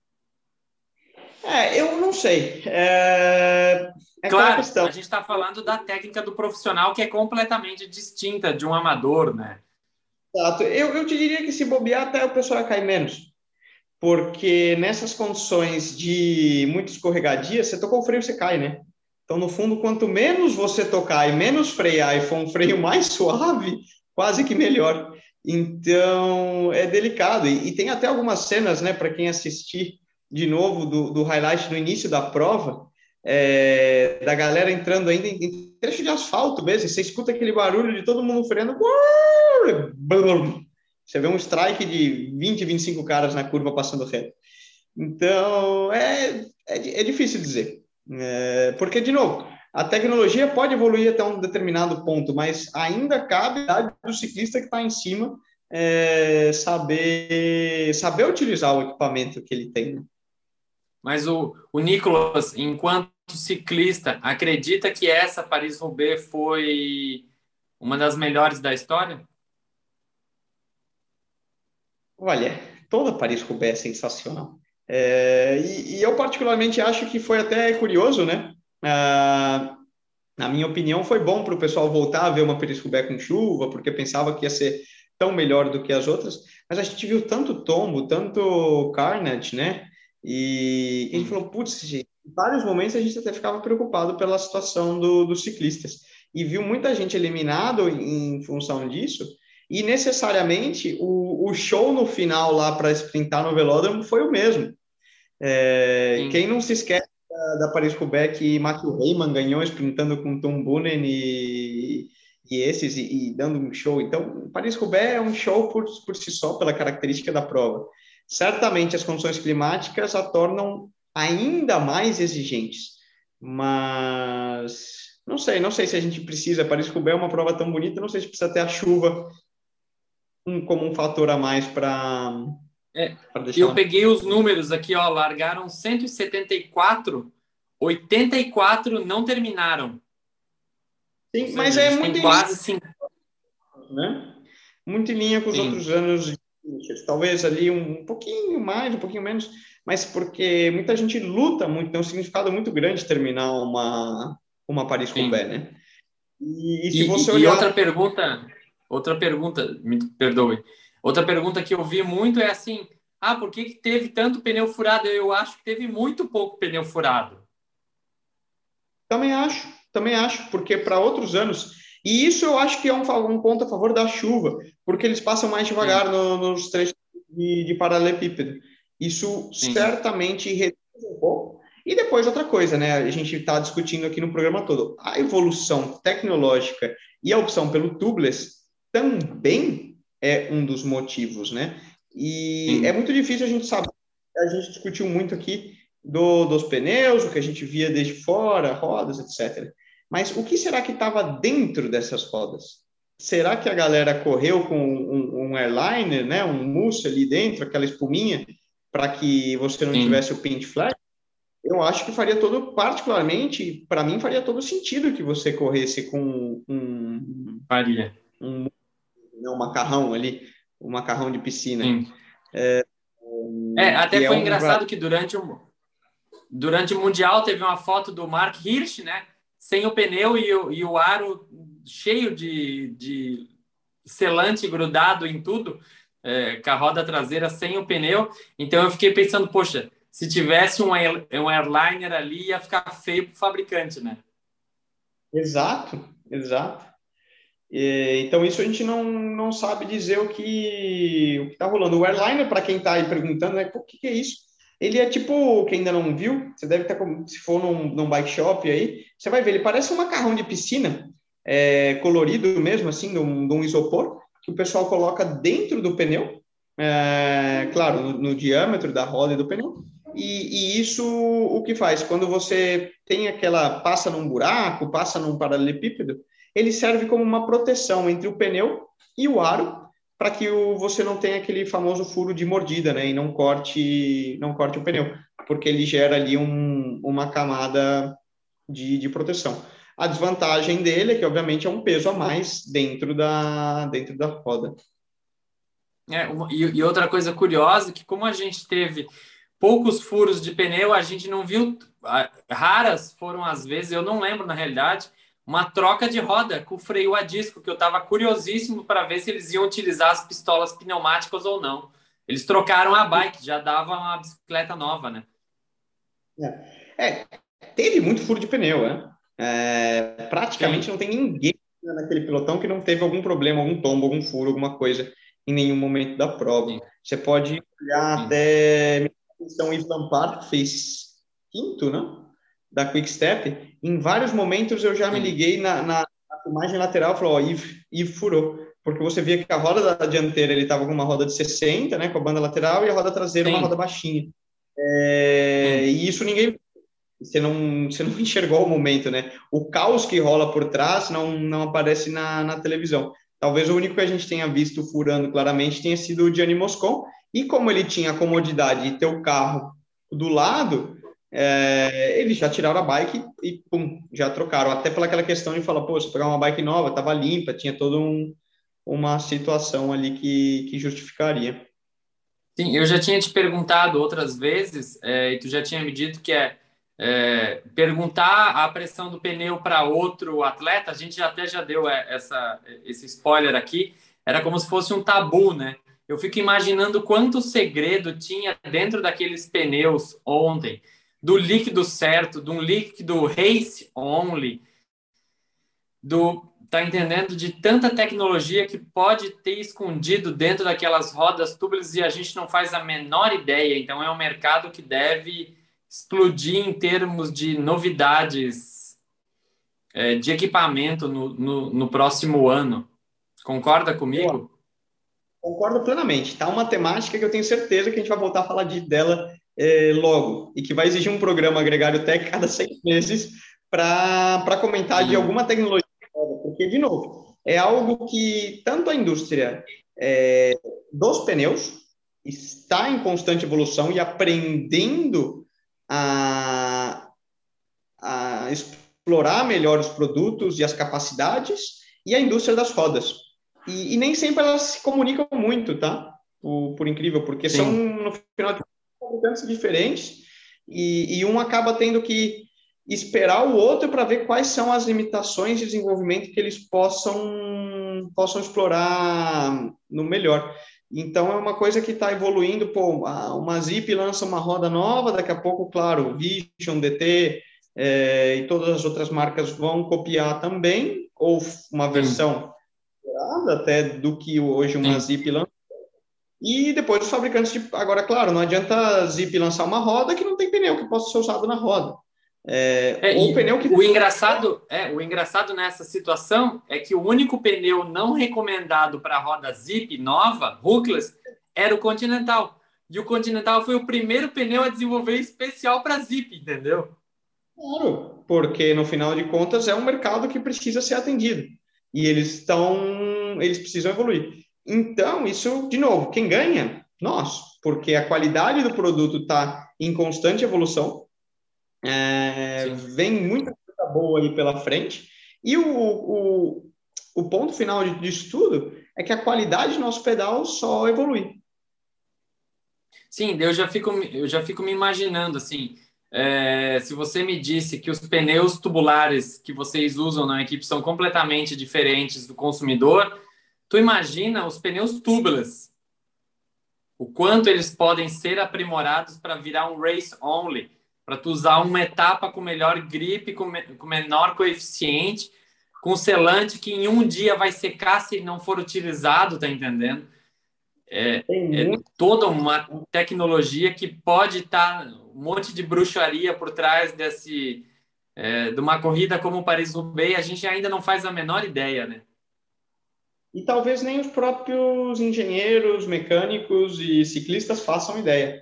É, eu não sei. É, é claro, a gente está falando da técnica do profissional que é completamente distinta de um amador, né? Exato. Eu, eu te diria que se bobear, até o pessoal ia cair menos porque nessas condições de muito escorregadia, você tocou o freio, você cai, né? Então, no fundo, quanto menos você tocar e menos frear e for um freio mais suave, quase que melhor. Então, é delicado. E, e tem até algumas cenas, né, para quem assistir de novo do, do highlight no início da prova, é, da galera entrando ainda em, em trecho de asfalto mesmo. Você escuta aquele barulho de todo mundo freando. Você vê um strike de 20, 25 caras na curva passando reto. Então, é, é, é difícil dizer. É, porque, de novo, a tecnologia pode evoluir até um determinado ponto, mas ainda cabe do ciclista que está em cima é, saber, saber utilizar o equipamento que ele tem. Né? Mas o, o Nicolas, enquanto ciclista, acredita que essa Paris-Roubaix foi uma das melhores da história? Olha, toda Paris-Roubaix é sensacional. É, e, e, eu particularmente acho que foi até curioso, né? Ah, na minha opinião, foi bom para o pessoal voltar a ver uma Paris-Roubaix com chuva, porque pensava que ia ser tão melhor do que as outras. Mas a gente viu tanto tombo, tanto carnage, né? E, a gente falou, putz, em vários momentos a gente até ficava preocupado pela situação do, dos ciclistas. E viu muita gente eliminado em função disso, e necessariamente o, o show no final lá para sprintar no velódromo foi o mesmo. É, quem não se esquece da, da Paris-Roubaix que Matthew Heyman ganhou sprintando com Tom Boonen e, e esses, e, e, dando um show. Então, Paris-Roubaix é um show por, por si só, pela característica da prova. Certamente as condições climáticas a tornam ainda mais exigentes, mas não sei, não sei se a gente precisa. Paris-Roubaix é uma prova tão bonita, não sei se precisa ter a chuva um, como um fator a mais para. É, eu peguei os números aqui, ó, largaram 174, 84 não terminaram. Sim, seja, mas é muito quase cinco. Né? Muito em linha com os Sim. outros anos, talvez ali um pouquinho mais, um pouquinho menos, mas porque muita gente luta muito, tem um significado muito grande terminar uma, uma Paris-Roubaix, né? E, e, se você e, olhar... e outra pergunta, Outra pergunta, me perdoe. Outra pergunta que eu vi muito é assim: ah, por que, que teve tanto pneu furado? Eu acho que teve muito pouco pneu furado. Também acho, também acho, porque para outros anos. E isso eu acho que é um, um ponto a favor da chuva, porque eles passam mais devagar no, nos trechos de, de paralelepípedo. Isso Sim. certamente reduz um pouco. E depois outra coisa, né? A gente está discutindo aqui no programa todo. A evolução tecnológica e a opção pelo tubeless também é um dos motivos, né? E Sim. é muito difícil a gente saber. A gente discutiu muito aqui do, dos pneus, o que a gente via desde fora, rodas, etc. Mas o que será que estava dentro dessas rodas? Será que a galera correu com um, um airliner, né, um mousse ali dentro, aquela espuminha, para que você não Sim. tivesse o paint flash? Eu acho que faria todo, particularmente, para mim, faria todo sentido que você corresse com um. Faria. Um né, um macarrão ali, um macarrão de piscina. É, é, até foi é engraçado que durante o, durante o Mundial teve uma foto do Mark Hirsch, né? Sem o pneu e o, e o aro cheio de, de selante grudado em tudo, é, com a roda traseira sem o pneu. Então eu fiquei pensando, poxa, se tivesse um, um airliner ali, ia ficar feio para o fabricante, né? Exato, exato. Então, isso a gente não, não sabe dizer o que está rolando. O airliner, para quem está aí perguntando, né, o que, que é isso? Ele é tipo, quem ainda não viu, você deve estar, se for num, num bike shop aí, você vai ver, ele parece um macarrão de piscina, é, colorido mesmo, assim, de um, de um, isopor, que o pessoal coloca dentro do pneu, é, claro, no, no, diâmetro da roda e do pneu, e, e, isso o que faz? Quando você tem aquela, passa num buraco, passa num paralelepípedo, ele serve como uma proteção entre o pneu e o aro, para que o, você não tenha aquele famoso furo de mordida, né, e não corte, não corte o pneu, porque ele gera ali um, uma camada de, de proteção. A desvantagem dele é que, obviamente, é um peso a mais dentro da, dentro da roda. É, e, e outra coisa curiosa, que como a gente teve poucos furos de pneu, a gente não viu, raras foram as vezes, eu não lembro na realidade, uma troca de roda com freio a disco, que eu estava curiosíssimo para ver se eles iam utilizar as pistolas pneumáticas ou não. Eles trocaram a bike, já dava uma bicicleta nova, né? É, é teve muito furo de pneu, né? É, praticamente Sim. não tem ninguém naquele pelotão que não teve algum problema, algum tombo, algum furo, alguma coisa em nenhum momento da prova. Sim. Você pode olhar Sim. até então Yves Lampard fez quinto, né? Da Quick Step. Em vários momentos eu já me liguei na, na, imagem lateral e falou, ó, Yves furou. Porque você via que a roda da dianteira ele estava com uma roda de 60, né? Com a banda lateral e a roda traseira uma roda baixinha. É, e isso ninguém você não, você não enxergou o momento, né? O caos que rola por trás não, não aparece na, na televisão. Talvez o único que a gente tenha visto furando claramente tenha sido o Gianni Moscon, e como ele tinha a comodidade de ter o carro do lado, é, eles já tiraram a bike e pum, já trocaram. Até pelaquela questão de falar, pô, se pegar uma bike nova, estava limpa, tinha toda um, uma situação ali que, que justificaria. Sim, eu já tinha te perguntado outras vezes, é, e tu já tinha me dito que é, é perguntar a pressão do pneu para outro atleta, a gente até já deu é, essa, esse spoiler aqui, era como se fosse um tabu, né? Eu fico imaginando quanto segredo tinha dentro daqueles pneus ontem, do líquido certo, de um líquido race only, do tá entendendo de tanta tecnologia que pode ter escondido dentro daquelas rodas tubulares e a gente não faz a menor ideia. Então é um mercado que deve explodir em termos de novidades é, de equipamento no, no, no próximo ano. Concorda comigo? Concordo plenamente. Tá uma temática que eu tenho certeza que a gente vai voltar a falar de, dela é, logo e que vai exigir um programa agregário tech cada seis meses para comentar de alguma tecnologia. Porque, de novo, é algo que tanto a indústria é, dos pneus está em constante evolução e aprendendo a, a explorar melhor os produtos e as capacidades e a indústria das rodas. E, e, nem sempre elas se comunicam muito, tá? Por, por incrível, porque Sim. são, no final de contas, diferentes e, e um acaba tendo que esperar o outro para ver quais são as limitações de desenvolvimento que eles possam, possam explorar no melhor. Então, é uma coisa que está evoluindo. Pô, uma Zip lança uma roda nova, daqui a pouco, claro, Vision, DT é, e todas as outras marcas vão copiar também, ou uma versão até do que hoje uma Sim. Zip lança. E depois os fabricantes, de, agora, claro, não adianta Zip lançar uma roda que não tem pneu que possa ser usado na roda. É, é, ou pneu que... O engraçado, é, o engraçado nessa situação é que o único pneu não recomendado para a roda Zip nova, Hookless, era o Continental. E o Continental foi o primeiro pneu a desenvolver especial para Zip, entendeu? Claro, porque no final de contas é um mercado que precisa ser atendido e eles estão, eles precisam evoluir. Então, isso, de novo, quem ganha? Nós, porque a qualidade do produto está em constante evolução, é, vem muita coisa boa aí pela frente, e o, o, o ponto final disso tudo é que a qualidade do nosso pedal só evolui. Sim, eu já fico, eu já fico me imaginando assim, é, se você me disse que os pneus tubulares que vocês usam na equipe são completamente diferentes do consumidor, tu imagina os pneus tubeless, o quanto eles podem ser aprimorados para virar um race only, para tu usar uma etapa com melhor grip, com, me, com menor coeficiente, com selante que em um dia vai secar se não for utilizado, tá entendendo? É, é toda uma tecnologia que pode estar tá, um monte de bruxaria por trás desse é, de uma corrida como Paris-Roubaix, a gente ainda não faz a menor ideia, né? E talvez nem os próprios engenheiros, mecânicos e ciclistas façam ideia.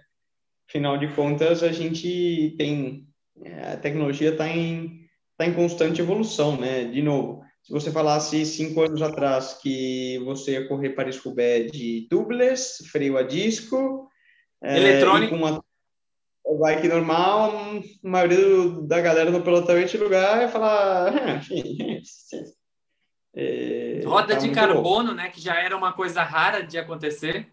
Afinal de contas, a gente tem é, a tecnologia está em tá em constante evolução, né? De novo, se você falasse cinco anos atrás que você ia correr Paris-Roubaix de tubeless, freio a disco, é, eletrônico, é, uma bike normal, a maioria do, da galera no pelotão ia te lugar e falar. Ah, é, Roda tá de carbono, bom. né? Que já era uma coisa rara de acontecer.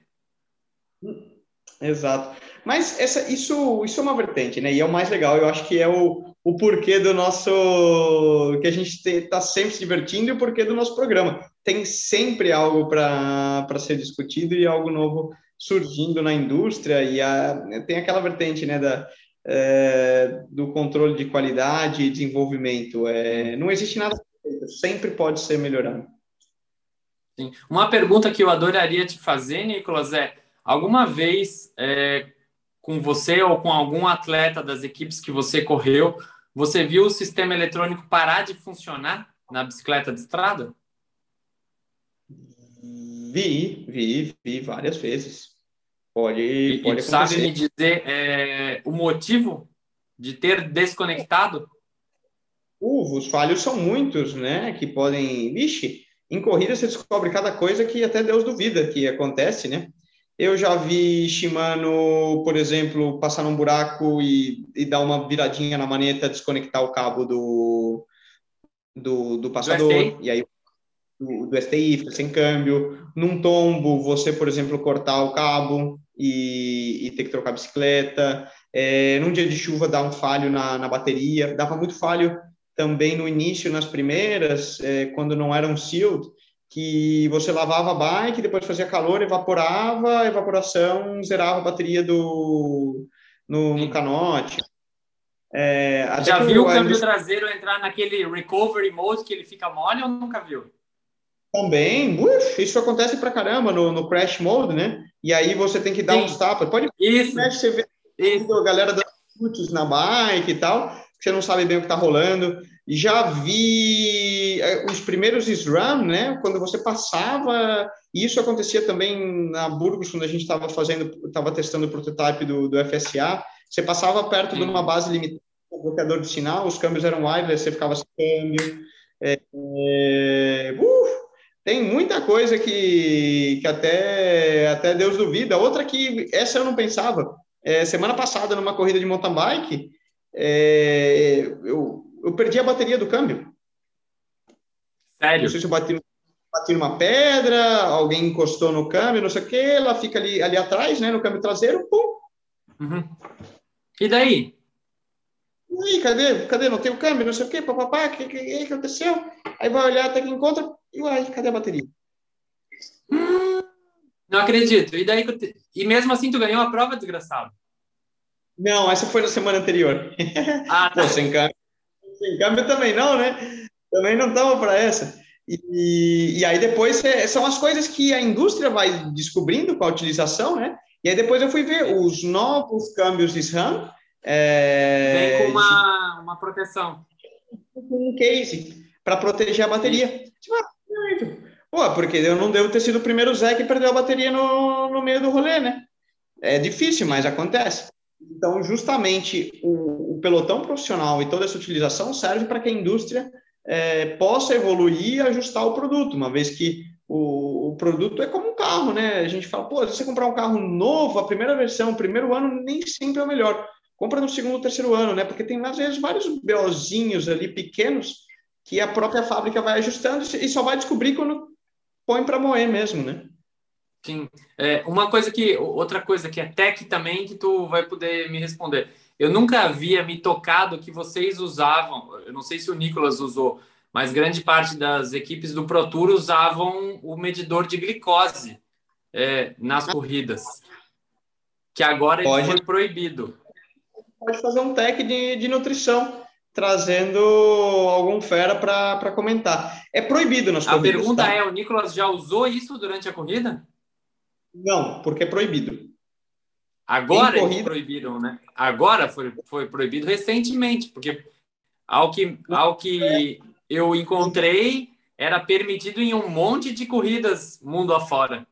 Exato. Mas essa, isso, isso é uma vertente, né? E é o mais legal. Eu acho que é o, o porquê do nosso. que a gente está sempre se divertindo e o porquê do nosso programa. Tem sempre algo para ser discutido e algo novo surgindo na indústria. E a, tem aquela vertente, né? Da, é, do controle de qualidade e desenvolvimento. É, não existe nada sempre pode ser melhorado. Sim. Uma pergunta que eu adoraria te fazer, Nicolas, é alguma vez é, com você ou com algum atleta das equipes que você correu, você viu o sistema eletrônico parar de funcionar na bicicleta de estrada? Vi, vi, vi várias vezes. Pode, e, pode e sabe me dizer é, o motivo de ter desconectado? Os falhos são muitos, né? Que podem. Vixe, em corrida você descobre cada coisa que até Deus duvida que acontece, né? Eu já vi Shimano, por exemplo, passar num buraco e, e dar uma viradinha na maneta, desconectar o cabo do, do, do passador, do e aí do, do STI, sem câmbio. Num tombo, você, por exemplo, cortar o cabo e, e ter que trocar a bicicleta. É, num dia de chuva, dar um falho na, na bateria. Dava muito falho também no início, nas primeiras, é, quando não eram sealed, que você lavava a bike, depois fazia calor, evaporava, evaporação zerava a bateria do no, no canote. É, Já viu o câmbio traseiro entrar naquele recovery mode que ele fica mole ou nunca viu? Também, uf, isso acontece pra caramba no, no crash mode, né? E aí você tem que dar Sim. uns tapas. Pode isso. você vê isso. a galera dando chutes na bike e tal, você não sabe bem o que tá rolando. Já vi é, os primeiros SRAM, né? Quando você passava, isso acontecia também na Burgos, quando a gente estava fazendo, estava testando o prototype do, do FSA. Você passava perto Sim. de uma base limitada, um bloqueador de sinal, os câmbios eram wireless, você ficava sem câmbio. É, é, uh, tem muita coisa que, que até, até Deus duvida. Outra que essa eu não pensava. É, semana passada, numa corrida de mountain bike, é, eu eu perdi a bateria do câmbio. Sério? Não sei se eu bati, bati numa pedra, alguém encostou no câmbio, não sei o que, ela fica ali, ali atrás, né, no câmbio traseiro, pum. Uhum. E daí? E aí, cadê? Cadê? Não tem o câmbio, não sei o que, papapá, o que, que, que aconteceu? Aí vai olhar até que encontra, e uai, cadê a bateria? Hum, não acredito. E daí, e mesmo assim tu ganhou a prova, desgraçado? Não, essa foi na semana anterior. Ah, tá. Pô, sem câmbio sem câmbio também não, né? Também não estamos para essa. E, e aí depois é, são as coisas que a indústria vai descobrindo com a utilização, né? E aí depois eu fui ver os novos câmbios SRAM. É, Vem com uma, uma proteção. Com um case para proteger a bateria. Tipo, ah, Pô, porque eu não devo ter sido o primeiro Zé que perdeu a bateria no, no meio do rolê, né? É difícil, mas acontece. Então, justamente, o, o, pelotão profissional e toda essa utilização serve para que a indústria é, possa evoluir e ajustar o produto, uma vez que o, o, produto é como um carro, né? A gente fala, pô, se você comprar um carro novo, a primeira versão, o primeiro ano nem sempre é o melhor. Compra no segundo, terceiro ano, né? Porque tem, às vezes, vários BOzinhos ali pequenos que a própria fábrica vai ajustando e só vai descobrir quando põe para moer mesmo, né? Sim. É, uma coisa que, outra coisa que é tech também, que tu vai poder me responder. Eu nunca havia me tocado que vocês usavam, eu não sei se o Nicolas usou, mas grande parte das equipes do Pro Tour usavam o medidor de glicose é, nas corridas, que agora Pode. foi proibido. Pode fazer um tech de, de nutrição. trazendo algum fera para comentar. É proibido nas a corridas. A pergunta tá? é: o Nicolas já usou isso durante a corrida? Não, porque é proibido. Agora corrida... proibiram, né? Agora foi, foi proibido recentemente, porque ao que, ao que eu encontrei, era permitido em um monte de corridas mundo afora.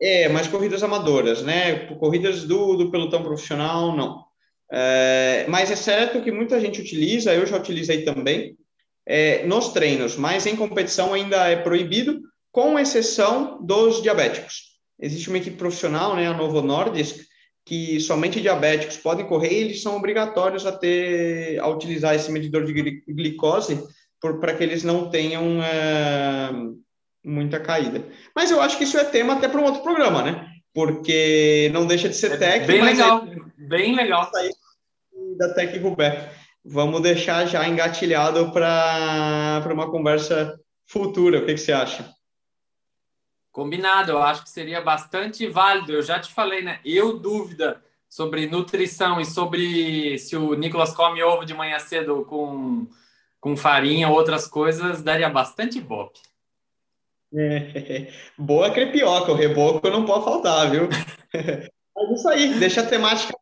É, mas corridas amadoras, né? Corridas do, do pelotão profissional, não. É, mas é certo que muita gente utiliza, eu já utilizei também, é, nos treinos, mas em competição ainda é proibido, com exceção dos diabéticos. Existe uma equipe profissional, né, a Novo Nordisk, que somente diabéticos podem correr e eles são obrigatórios a ter, a utilizar esse medidor de glicose para que eles não tenham é, muita caída. Mas eu acho que isso é tema até para um outro programa, né? Porque não deixa de ser é técnico. Bem legal, é... bem legal. Da Tec Rubé. Vamos deixar já engatilhado para uma conversa futura. O que, que você acha? Combinado, eu acho que seria bastante válido. Eu já te falei, né? Eu dúvida sobre nutrição e sobre se o Nicolas come ovo de manhã cedo com, com farinha ou outras coisas, daria bastante bope. É, boa crepioca, o reboco não pode faltar, viu? Mas isso aí, deixa a temática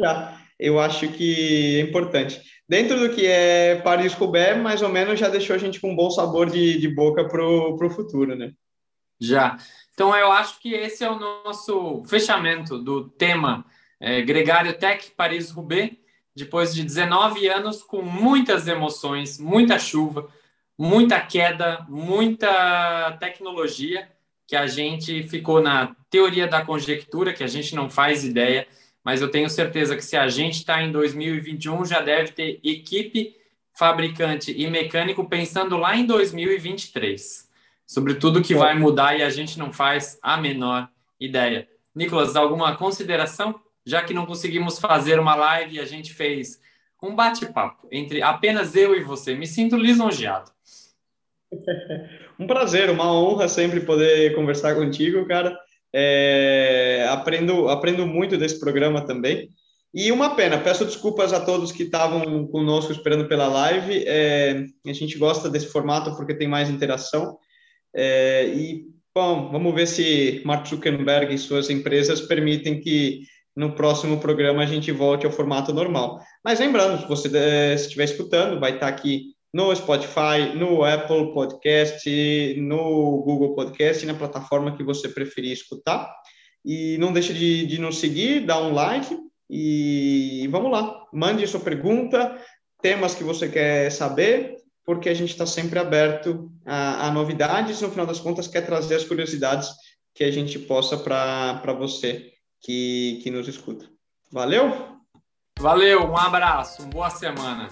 já. Eu acho que é importante. Dentro do que é Paris-Roubaix, mais ou menos já deixou a gente com um bom sabor de, de boca para o futuro, né? Já. Então, eu acho que esse é o nosso fechamento do tema é, Gregário Tech Paris-Roubaix, depois de 19 anos com muitas emoções, muita chuva, muita queda, muita tecnologia, que a gente ficou na teoria da conjectura, que a gente não faz ideia, mas eu tenho certeza que se a gente está em 2021, já deve ter equipe, fabricante e mecânico pensando lá em 2023, sobre tudo que vai mudar e a gente não faz a menor ideia. Nicolas, alguma consideração? Já que não conseguimos fazer uma live, a gente fez um bate-papo entre apenas eu e você. Me sinto lisonjeado. Um prazer, uma honra sempre poder conversar contigo, cara. É, aprendo, aprendo muito desse programa também. E uma pena, peço desculpas a todos que estavam conosco esperando pela live. É, a gente gosta desse formato porque tem mais interação. É, e, bom, vamos ver se Mark Zuckerberg e suas empresas permitem que no próximo programa a gente volte ao formato normal. Mas lembrando, se você é, estiver escutando, vai estar aqui no Spotify, no Apple Podcast, no Google Podcast, na plataforma que você preferir escutar. E não deixe de, de nos seguir, dar um like e vamos lá. Mande sua pergunta, temas que você quer saber, porque a gente está sempre aberto a, a novidades. No final das contas, quer trazer as curiosidades que a gente possa para você que, que nos escuta. Valeu? Valeu, um abraço, uma boa semana.